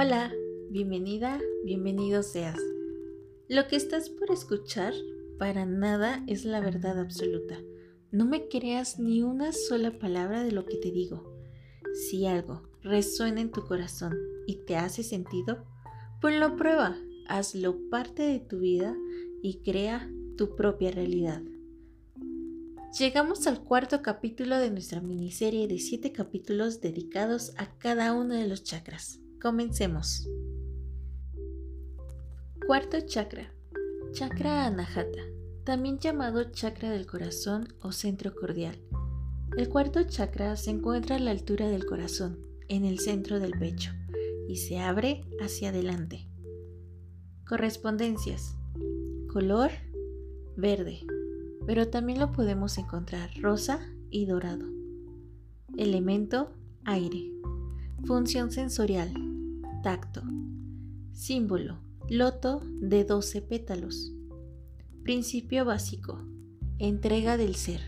Hola, bienvenida, bienvenido seas. Lo que estás por escuchar para nada es la verdad absoluta. No me creas ni una sola palabra de lo que te digo. Si algo resuena en tu corazón y te hace sentido, ponlo a prueba, hazlo parte de tu vida y crea tu propia realidad. Llegamos al cuarto capítulo de nuestra miniserie de siete capítulos dedicados a cada uno de los chakras. Comencemos. Cuarto chakra. Chakra Anahata, también llamado chakra del corazón o centro cordial. El cuarto chakra se encuentra a la altura del corazón, en el centro del pecho, y se abre hacia adelante. Correspondencias. Color verde, pero también lo podemos encontrar rosa y dorado. Elemento aire. Función sensorial. Tacto. Símbolo. Loto de 12 pétalos. Principio básico. Entrega del ser.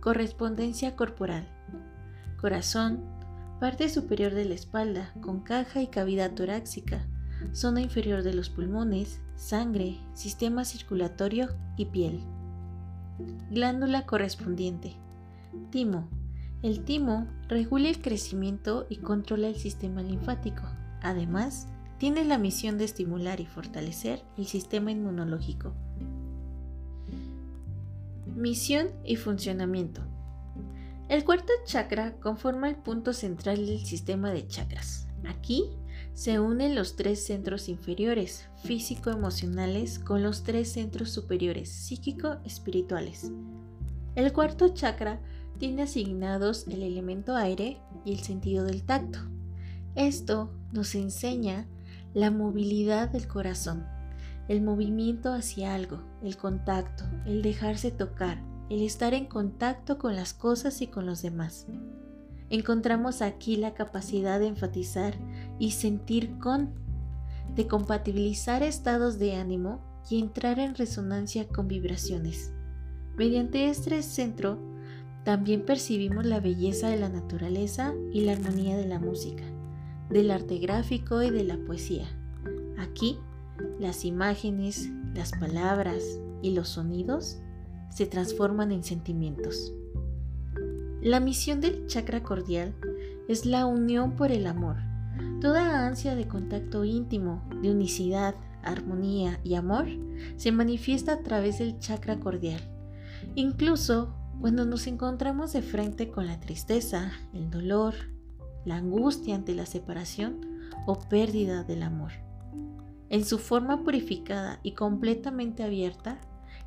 Correspondencia corporal. Corazón. Parte superior de la espalda con caja y cavidad torácica. Zona inferior de los pulmones, sangre, sistema circulatorio y piel. Glándula correspondiente. Timo. El timo regula el crecimiento y controla el sistema linfático. Además, tiene la misión de estimular y fortalecer el sistema inmunológico. Misión y funcionamiento. El cuarto chakra conforma el punto central del sistema de chakras. Aquí se unen los tres centros inferiores, físico-emocionales, con los tres centros superiores, psíquico-espirituales. El cuarto chakra tiene asignados el elemento aire y el sentido del tacto. Esto nos enseña la movilidad del corazón, el movimiento hacia algo, el contacto, el dejarse tocar, el estar en contacto con las cosas y con los demás. Encontramos aquí la capacidad de enfatizar y sentir con, de compatibilizar estados de ánimo y entrar en resonancia con vibraciones. Mediante este centro, también percibimos la belleza de la naturaleza y la armonía de la música, del arte gráfico y de la poesía. Aquí, las imágenes, las palabras y los sonidos se transforman en sentimientos. La misión del chakra cordial es la unión por el amor. Toda ansia de contacto íntimo, de unicidad, armonía y amor se manifiesta a través del chakra cordial. Incluso cuando nos encontramos de frente con la tristeza, el dolor, la angustia ante la separación o pérdida del amor. En su forma purificada y completamente abierta,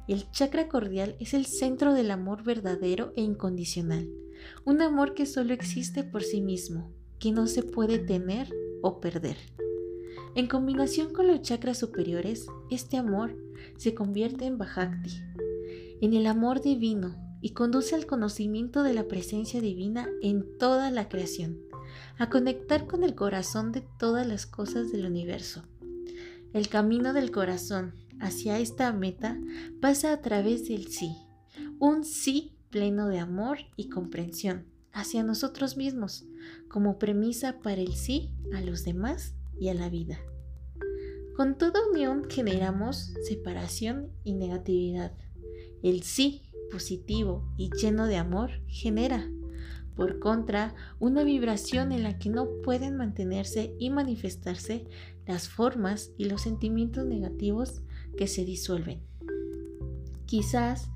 el chakra cordial es el centro del amor verdadero e incondicional, un amor que solo existe por sí mismo, que no se puede tener o perder. En combinación con los chakras superiores, este amor se convierte en Bhakti, en el amor divino y conduce al conocimiento de la presencia divina en toda la creación, a conectar con el corazón de todas las cosas del universo. El camino del corazón hacia esta meta pasa a través del sí, un sí pleno de amor y comprensión hacia nosotros mismos, como premisa para el sí a los demás y a la vida. Con toda unión generamos separación y negatividad. El sí positivo y lleno de amor genera, por contra, una vibración en la que no pueden mantenerse y manifestarse las formas y los sentimientos negativos que se disuelven. Quizás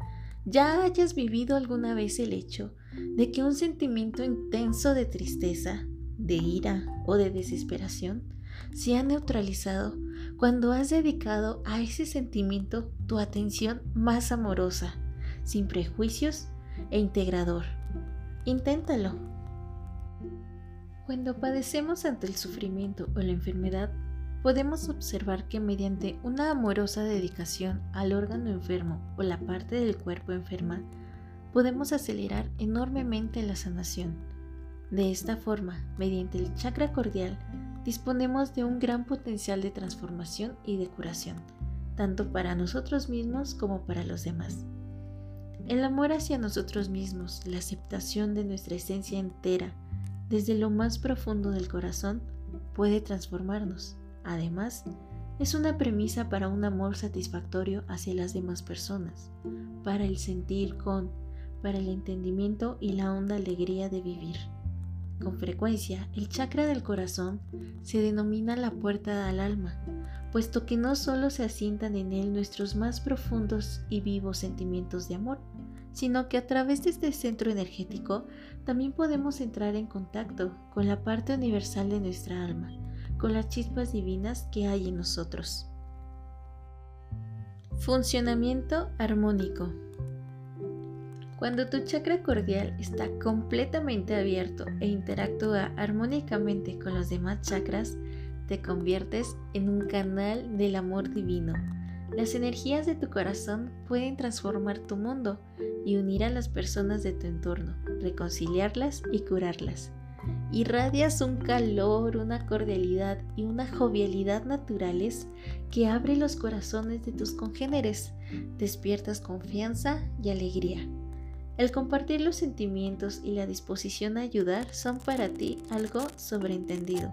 ya hayas vivido alguna vez el hecho de que un sentimiento intenso de tristeza, de ira o de desesperación se ha neutralizado cuando has dedicado a ese sentimiento tu atención más amorosa, sin prejuicios e integrador. Inténtalo. Cuando padecemos ante el sufrimiento o la enfermedad, podemos observar que mediante una amorosa dedicación al órgano enfermo o la parte del cuerpo enferma, podemos acelerar enormemente la sanación. De esta forma, mediante el chakra cordial, disponemos de un gran potencial de transformación y de curación, tanto para nosotros mismos como para los demás. El amor hacia nosotros mismos, la aceptación de nuestra esencia entera, desde lo más profundo del corazón, puede transformarnos. Además, es una premisa para un amor satisfactorio hacia las demás personas, para el sentir con, para el entendimiento y la honda alegría de vivir. Con frecuencia, el chakra del corazón se denomina la puerta al alma, puesto que no solo se asientan en él nuestros más profundos y vivos sentimientos de amor, sino que a través de este centro energético también podemos entrar en contacto con la parte universal de nuestra alma, con las chispas divinas que hay en nosotros. Funcionamiento armónico. Cuando tu chakra cordial está completamente abierto e interactúa armónicamente con los demás chakras, te conviertes en un canal del amor divino. Las energías de tu corazón pueden transformar tu mundo y unir a las personas de tu entorno, reconciliarlas y curarlas. Irradias un calor, una cordialidad y una jovialidad naturales que abre los corazones de tus congéneres, despiertas confianza y alegría. El compartir los sentimientos y la disposición a ayudar son para ti algo sobreentendido.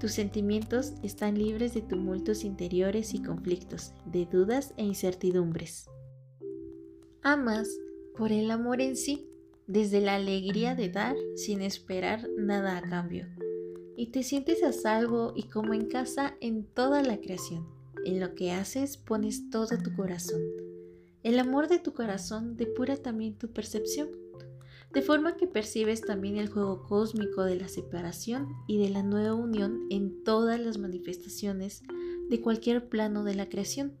Tus sentimientos están libres de tumultos interiores y conflictos, de dudas e incertidumbres. Amas por el amor en sí, desde la alegría de dar sin esperar nada a cambio. Y te sientes a salvo y como en casa en toda la creación. En lo que haces pones todo tu corazón el amor de tu corazón depura también tu percepción, de forma que percibes también el juego cósmico de la separación y de la nueva unión en todas las manifestaciones de cualquier plano de la creación.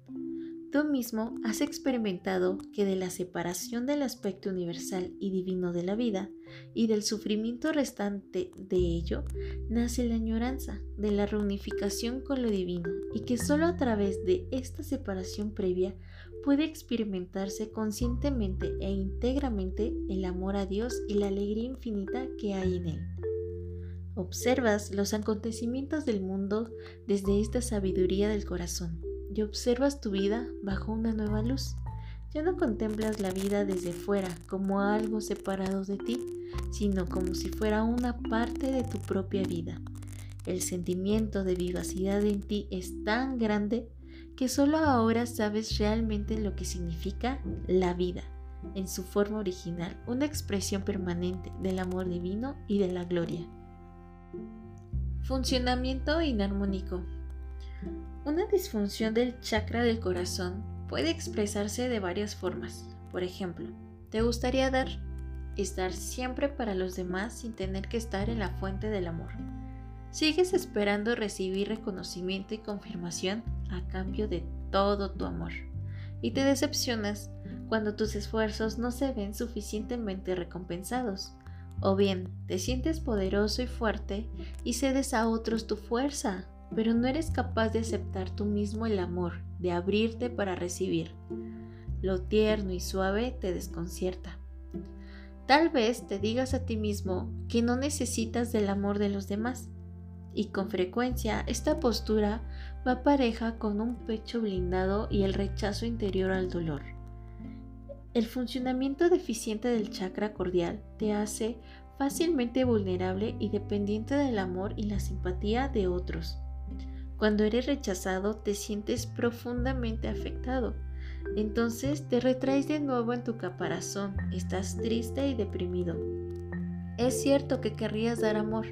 Tú mismo has experimentado que de la separación del aspecto universal y divino de la vida y del sufrimiento restante de ello nace la añoranza de la reunificación con lo divino y que solo a través de esta separación previa puede experimentarse conscientemente e íntegramente el amor a Dios y la alegría infinita que hay en Él. Observas los acontecimientos del mundo desde esta sabiduría del corazón y observas tu vida bajo una nueva luz. Ya no contemplas la vida desde fuera como algo separado de ti, sino como si fuera una parte de tu propia vida. El sentimiento de vivacidad en ti es tan grande que solo ahora sabes realmente lo que significa la vida en su forma original, una expresión permanente del amor divino y de la gloria. Funcionamiento inarmónico. Una disfunción del chakra del corazón puede expresarse de varias formas. Por ejemplo, te gustaría dar, estar siempre para los demás sin tener que estar en la fuente del amor. Sigues esperando recibir reconocimiento y confirmación a cambio de todo tu amor. Y te decepcionas cuando tus esfuerzos no se ven suficientemente recompensados. O bien, te sientes poderoso y fuerte y cedes a otros tu fuerza, pero no eres capaz de aceptar tú mismo el amor, de abrirte para recibir. Lo tierno y suave te desconcierta. Tal vez te digas a ti mismo que no necesitas del amor de los demás, y con frecuencia esta postura va pareja con un pecho blindado y el rechazo interior al dolor. El funcionamiento deficiente del chakra cordial te hace fácilmente vulnerable y dependiente del amor y la simpatía de otros. Cuando eres rechazado te sientes profundamente afectado. Entonces te retraes de nuevo en tu caparazón, estás triste y deprimido. Es cierto que querrías dar amor,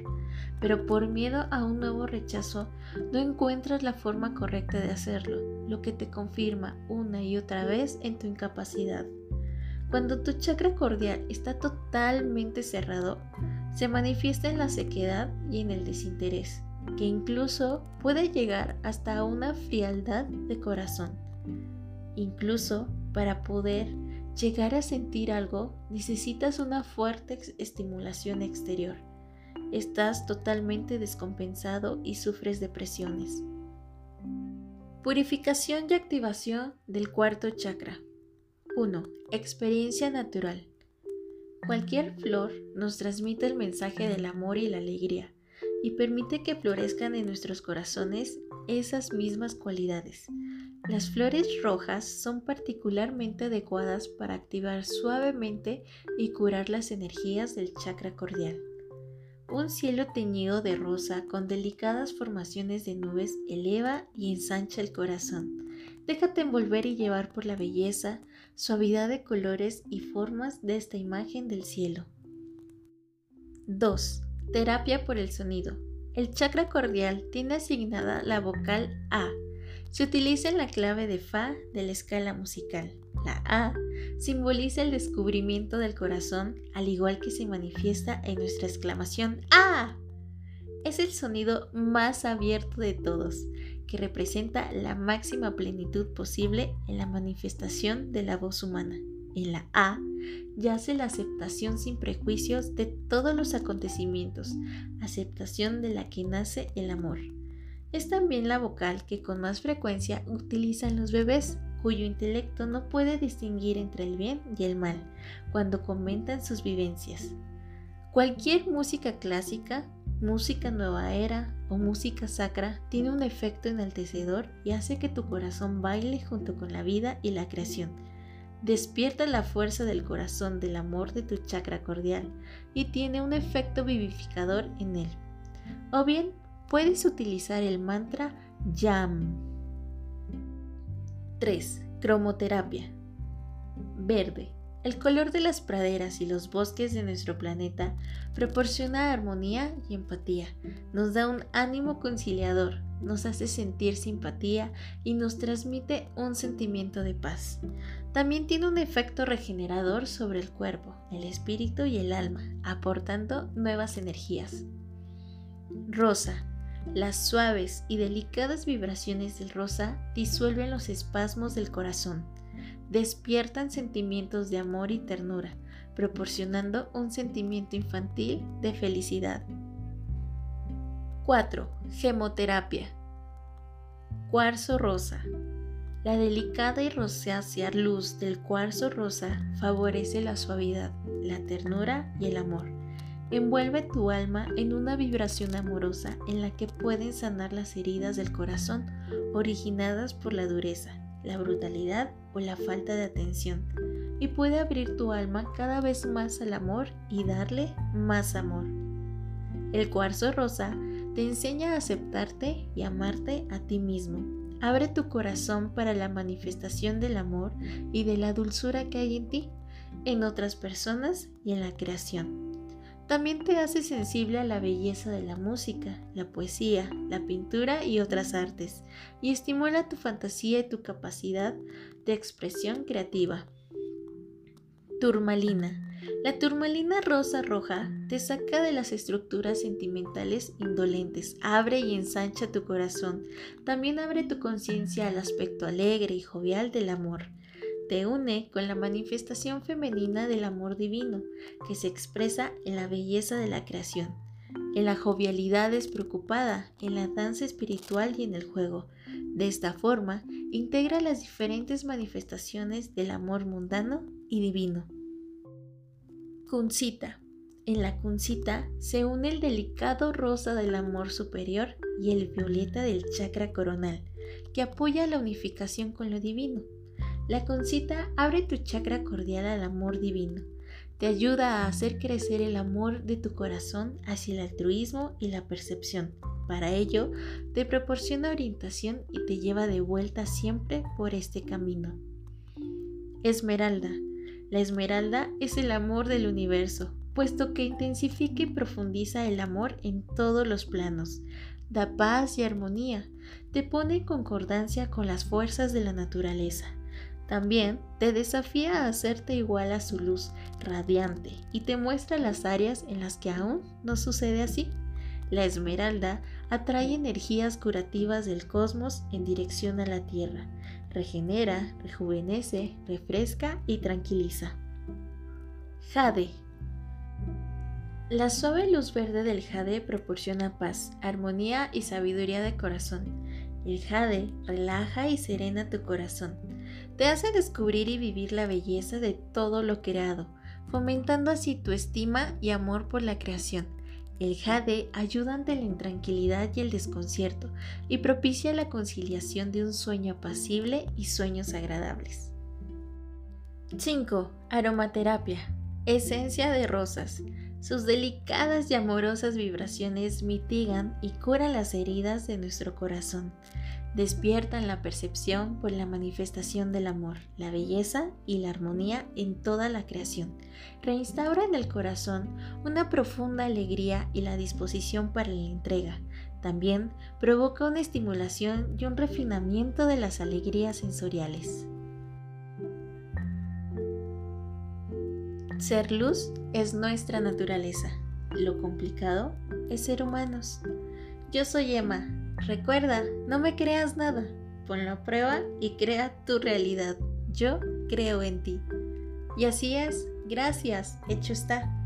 pero por miedo a un nuevo rechazo no encuentras la forma correcta de hacerlo, lo que te confirma una y otra vez en tu incapacidad. Cuando tu chakra cordial está totalmente cerrado, se manifiesta en la sequedad y en el desinterés, que incluso puede llegar hasta una frialdad de corazón. Incluso para poder llegar a sentir algo necesitas una fuerte estimulación exterior estás totalmente descompensado y sufres depresiones. Purificación y activación del cuarto chakra. 1. Experiencia natural. Cualquier flor nos transmite el mensaje del amor y la alegría y permite que florezcan en nuestros corazones esas mismas cualidades. Las flores rojas son particularmente adecuadas para activar suavemente y curar las energías del chakra cordial. Un cielo teñido de rosa con delicadas formaciones de nubes eleva y ensancha el corazón. Déjate envolver y llevar por la belleza, suavidad de colores y formas de esta imagen del cielo. 2. Terapia por el sonido. El chakra cordial tiene asignada la vocal A. Se utiliza en la clave de Fa de la escala musical. La A simboliza el descubrimiento del corazón, al igual que se manifiesta en nuestra exclamación ¡Ah! Es el sonido más abierto de todos, que representa la máxima plenitud posible en la manifestación de la voz humana. En la A yace la aceptación sin prejuicios de todos los acontecimientos, aceptación de la que nace el amor. Es también la vocal que con más frecuencia utilizan los bebés cuyo intelecto no puede distinguir entre el bien y el mal cuando comentan sus vivencias. Cualquier música clásica, música nueva era o música sacra tiene un efecto enaltecedor y hace que tu corazón baile junto con la vida y la creación. Despierta la fuerza del corazón del amor de tu chakra cordial y tiene un efecto vivificador en él. O bien puedes utilizar el mantra YAM 3. Cromoterapia. Verde. El color de las praderas y los bosques de nuestro planeta proporciona armonía y empatía, nos da un ánimo conciliador, nos hace sentir simpatía y nos transmite un sentimiento de paz. También tiene un efecto regenerador sobre el cuerpo, el espíritu y el alma, aportando nuevas energías. Rosa. Las suaves y delicadas vibraciones del rosa disuelven los espasmos del corazón, despiertan sentimientos de amor y ternura, proporcionando un sentimiento infantil de felicidad. 4. Gemoterapia. Cuarzo rosa. La delicada y rosácea luz del cuarzo rosa favorece la suavidad, la ternura y el amor Envuelve tu alma en una vibración amorosa en la que pueden sanar las heridas del corazón originadas por la dureza, la brutalidad o la falta de atención, y puede abrir tu alma cada vez más al amor y darle más amor. El cuarzo rosa te enseña a aceptarte y amarte a ti mismo. Abre tu corazón para la manifestación del amor y de la dulzura que hay en ti, en otras personas y en la creación. También te hace sensible a la belleza de la música, la poesía, la pintura y otras artes, y estimula tu fantasía y tu capacidad de expresión creativa. Turmalina. La turmalina rosa roja te saca de las estructuras sentimentales indolentes, abre y ensancha tu corazón, también abre tu conciencia al aspecto alegre y jovial del amor te une con la manifestación femenina del amor divino, que se expresa en la belleza de la creación, en la jovialidad despreocupada, en la danza espiritual y en el juego. De esta forma, integra las diferentes manifestaciones del amor mundano y divino. Cuncita. En la cuncita se une el delicado rosa del amor superior y el violeta del chakra coronal, que apoya la unificación con lo divino. La concita abre tu chakra cordial al amor divino. Te ayuda a hacer crecer el amor de tu corazón hacia el altruismo y la percepción. Para ello, te proporciona orientación y te lleva de vuelta siempre por este camino. Esmeralda. La esmeralda es el amor del universo, puesto que intensifica y profundiza el amor en todos los planos. Da paz y armonía, te pone en concordancia con las fuerzas de la naturaleza. También te desafía a hacerte igual a su luz radiante y te muestra las áreas en las que aún no sucede así. La esmeralda atrae energías curativas del cosmos en dirección a la Tierra, regenera, rejuvenece, refresca y tranquiliza. Jade. La suave luz verde del jade proporciona paz, armonía y sabiduría de corazón. El jade relaja y serena tu corazón te hace descubrir y vivir la belleza de todo lo creado, fomentando así tu estima y amor por la creación. El jade ayuda ante la intranquilidad y el desconcierto y propicia la conciliación de un sueño apacible y sueños agradables. 5. Aromaterapia. Esencia de rosas. Sus delicadas y amorosas vibraciones mitigan y curan las heridas de nuestro corazón, despiertan la percepción por la manifestación del amor, la belleza y la armonía en toda la creación, reinstaura en el corazón una profunda alegría y la disposición para la entrega, también provoca una estimulación y un refinamiento de las alegrías sensoriales. Ser luz es nuestra naturaleza. Lo complicado es ser humanos. Yo soy Emma. Recuerda, no me creas nada. Ponlo a prueba y crea tu realidad. Yo creo en ti. Y así es. Gracias. Hecho está.